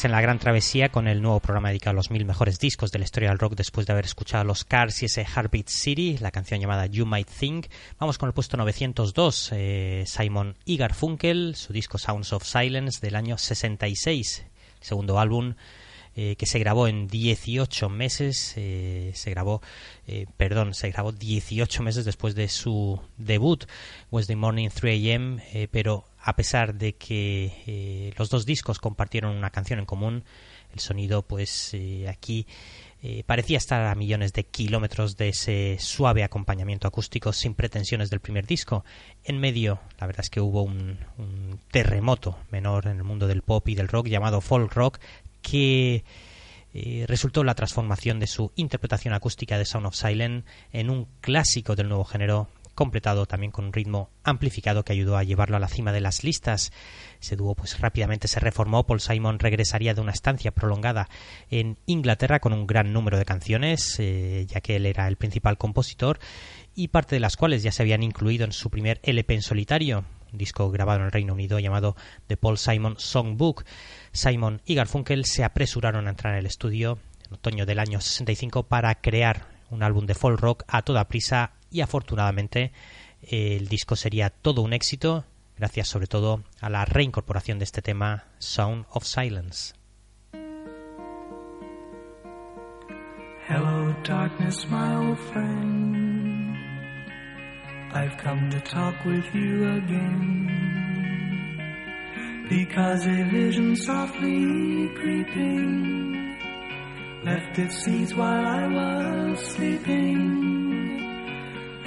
En la gran travesía con el nuevo programa dedicado a los mil mejores discos de la historia del rock después de haber escuchado los Cars y ese Heartbeat City, la canción llamada You Might Think. Vamos con el puesto 902, eh, Simon y Garfunkel, su disco Sounds of Silence del año 66, el segundo álbum eh, que se grabó en 18 meses, eh, se grabó, eh, perdón, se grabó 18 meses después de su debut, Wednesday Morning 3 AM, pero a pesar de que eh, los dos discos compartieron una canción en común, el sonido pues eh, aquí eh, parecía estar a millones de kilómetros de ese suave acompañamiento acústico sin pretensiones del primer disco. En medio, la verdad es que hubo un, terremoto menor en el mundo del pop y del rock llamado folk rock que resultó la transformación de su interpretación acústica de Sound of Silence en un clásico del nuevo género completado también con un ritmo amplificado que ayudó a llevarlo a la cima de las listas. Ese dúo pues rápidamente se reformó. Paul Simon regresaría de una estancia prolongada en Inglaterra con un gran número de canciones, eh, ya que él era el principal compositor y parte de las cuales ya se habían incluido en su primer LP en solitario, un disco grabado en el Reino Unido llamado The Paul Simon Songbook. Simon y Garfunkel se apresuraron a entrar en el estudio en otoño del año 65 para crear un álbum de folk rock a toda prisa y afortunadamente eh, el disco sería todo un éxito gracias sobre todo a la reincorporación de este tema Sound of Silence. Hello, darkness, my old friend. I've come to talk with you again. Because a vision softly creeping left its seeds while I was sleeping.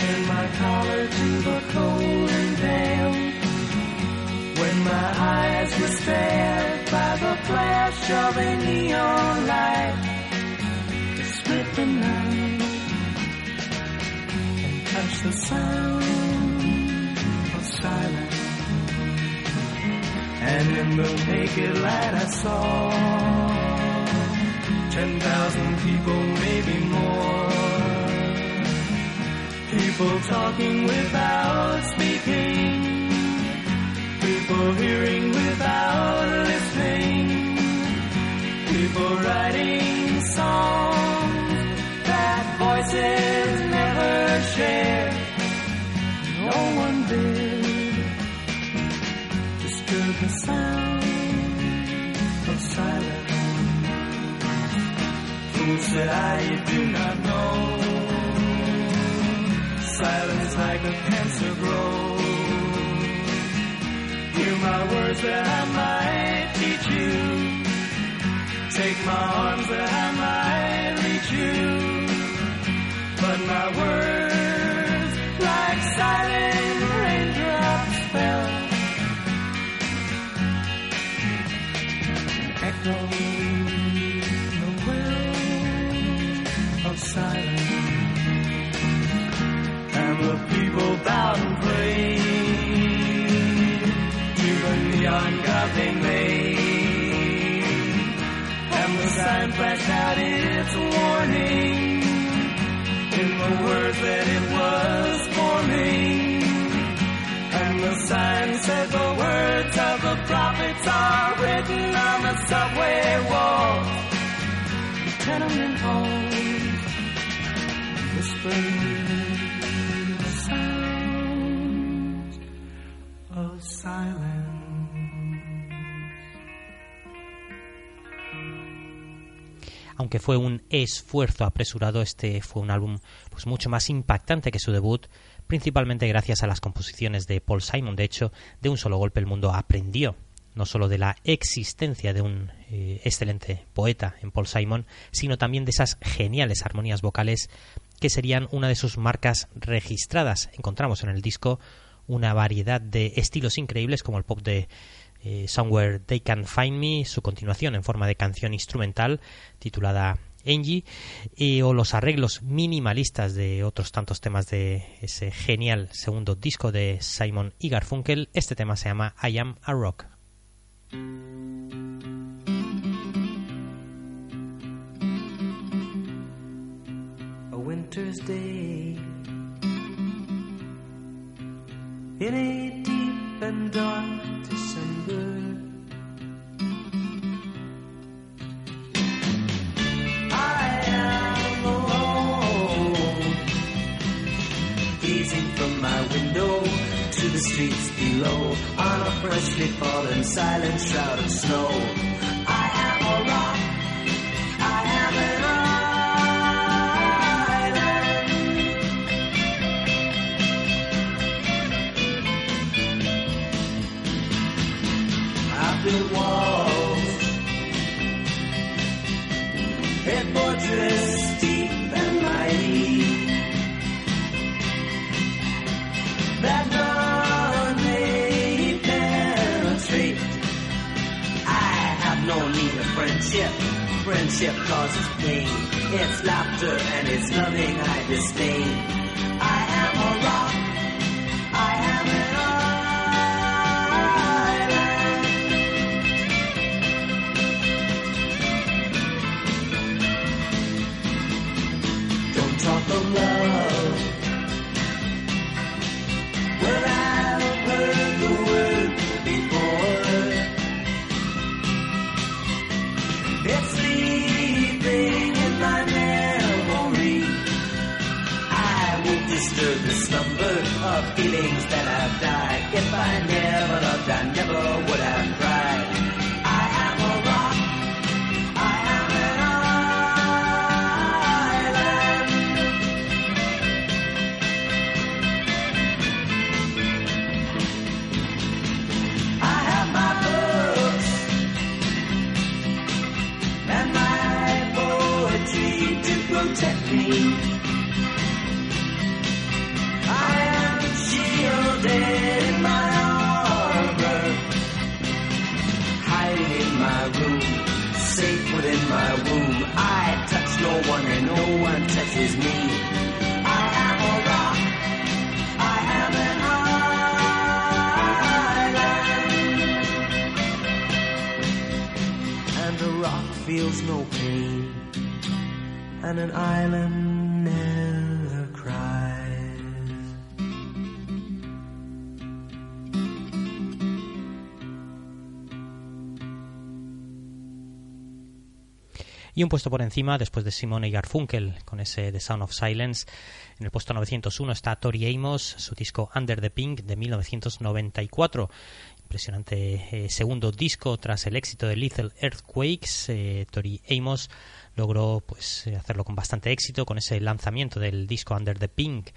Turned my collar to the cold and damp. When my eyes were stared by the flash of a neon light to split the night and touch the sound of silence. And in the naked light I saw ten thousand people, maybe more. People talking without speaking. People hearing without listening. People writing songs that voices never shared. No one did disturb the sound of silence. Fool said I, do not know. Silence like a cancer grows. Hear my words that I might teach you. Take my arms that I might reach you. But my words, Aunque fue un esfuerzo apresurado, este fue un álbum pues mucho más impactante que su debut, principalmente gracias a las composiciones de Paul Simon. De hecho, de un solo golpe el mundo aprendió no solo de la existencia de un eh, excelente poeta en Paul Simon, sino también de esas geniales armonías vocales que serían una de sus marcas registradas. Encontramos en el disco una variedad de estilos increíbles como el pop de eh, Somewhere They Can Find Me, su continuación en forma de canción instrumental titulada Angie, y, o los arreglos minimalistas de otros tantos temas de ese genial segundo disco de Simon y Garfunkel. Este tema se llama I Am a Rock. Winter's day in a deep and dark December. I am alone, gazing from my window to the streets below on a freshly fallen silent shroud of snow. I am a I walls, a fortress deep and mighty that none may penetrate. I have no need of friendship. Friendship causes pain. It's laughter and it's loving I disdain. I am a rock. I am an the of feelings that have died. If I never loved, I never would have cried. I am a rock. I am an island. I have my books and my poetry to protect me. Feels no pain, and an island never cries. Y un puesto por encima, después de Simone y Garfunkel, con ese The Sound of Silence, en el puesto 901 está Tori Amos, su disco Under the Pink de 1994. Impresionante eh, segundo disco tras el éxito de Lethal Earthquakes. Eh, Tori Amos logró pues eh, hacerlo con bastante éxito con ese lanzamiento del disco Under the Pink.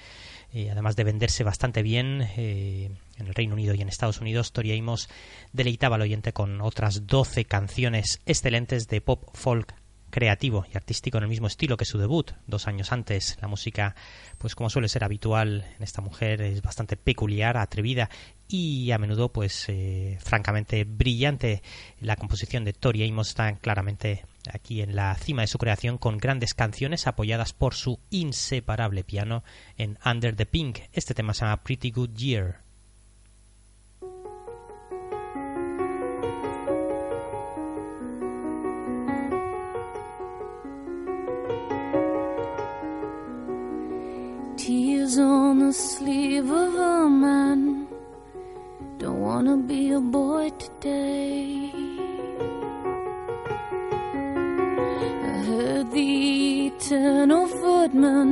Eh, además de venderse bastante bien en el Reino Unido y en Estados Unidos, Tori Amos deleitaba al oyente con otras 12 canciones excelentes de pop folk creativo y artístico en el mismo estilo que su debut dos años antes. La música, pues como suele ser habitual en esta mujer, es bastante peculiar, atrevida y a menudo, pues eh, francamente brillante. La composición de Tori Amos está claramente aquí en la cima de su creación con grandes canciones apoyadas por su inseparable piano en Under the Pink. Este tema se llama Pretty Good Year. Tears on the sleeve of a man. Wanna be a boy today. I heard the eternal footman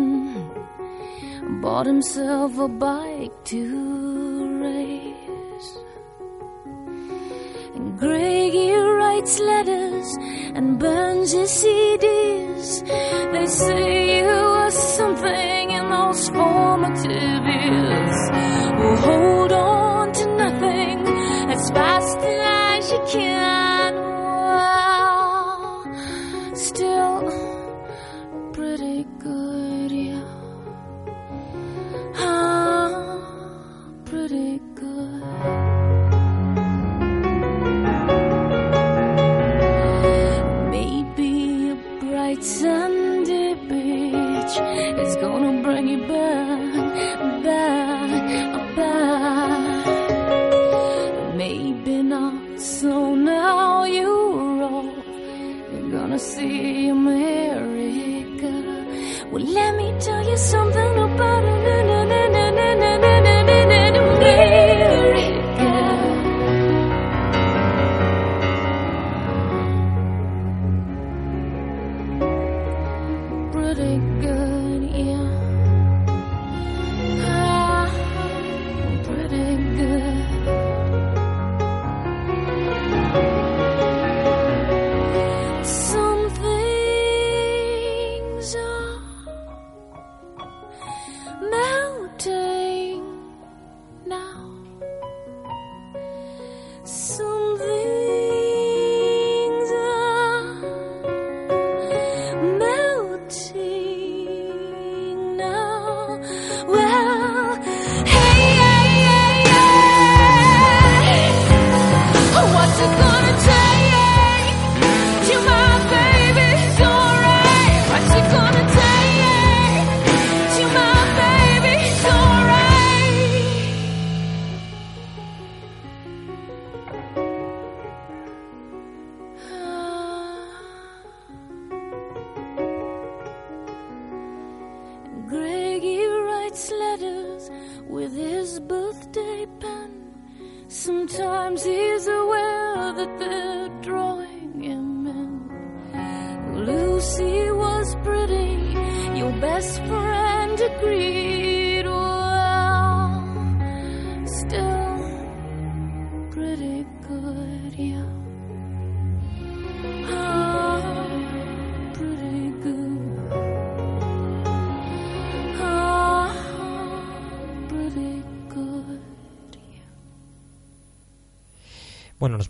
bought himself a bike to race. And Greggy writes letters and burns his CDs. They say you were something in those formative years. Well, hold on as fast as you can. Still pretty good, yeah. Ah, pretty good. Maybe a bright Sunday beach is gonna bring you back, let me tell you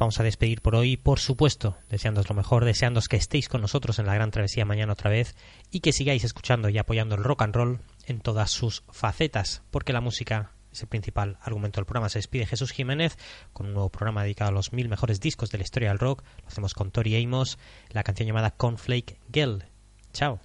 vamos a despedir por hoy, por supuesto, deseándoos lo mejor, deseándoos que estéis con nosotros en la gran travesía mañana otra vez y que sigáis escuchando y apoyando el rock and roll en todas sus facetas, porque la música es el principal argumento del programa. Se despide Jesús Jiménez con un nuevo programa dedicado a los mil mejores discos de la historia del rock. Lo hacemos con Tori Amos, la canción llamada Cornflake Girl. Chao.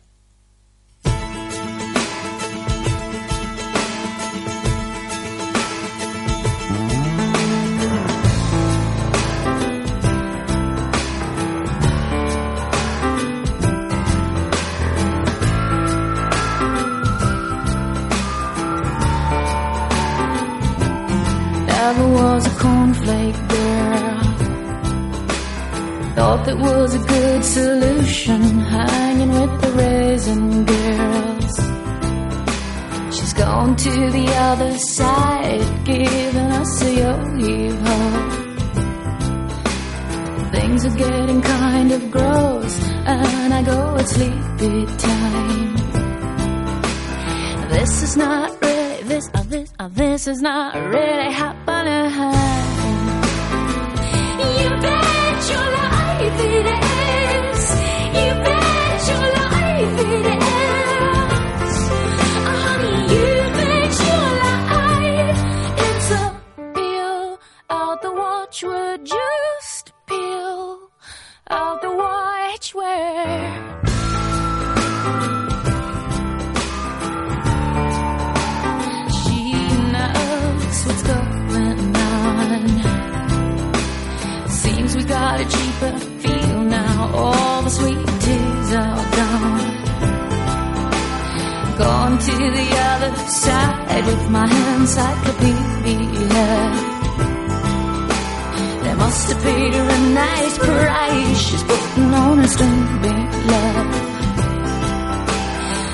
Thought that was a good solution, hanging with the raisin girls. She's gone to the other side, giving us a yo-yo. Things are getting kind of gross, and I go at sleepy time. This is not really this. Uh, this. Uh, this is not really happening. You bet your life it is. You bet got a cheaper feel now. All the sweet tears are gone. Gone to the other side with my hands like a encyclopedia. They must have paid her a nice price. She's putting on a string love.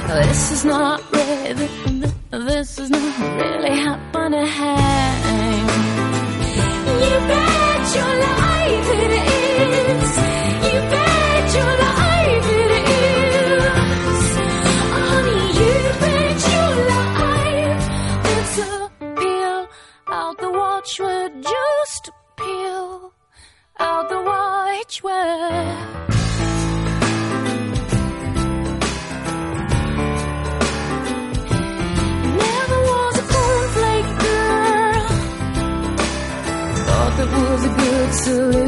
This is not really, this is not really happening. You bet your life girl.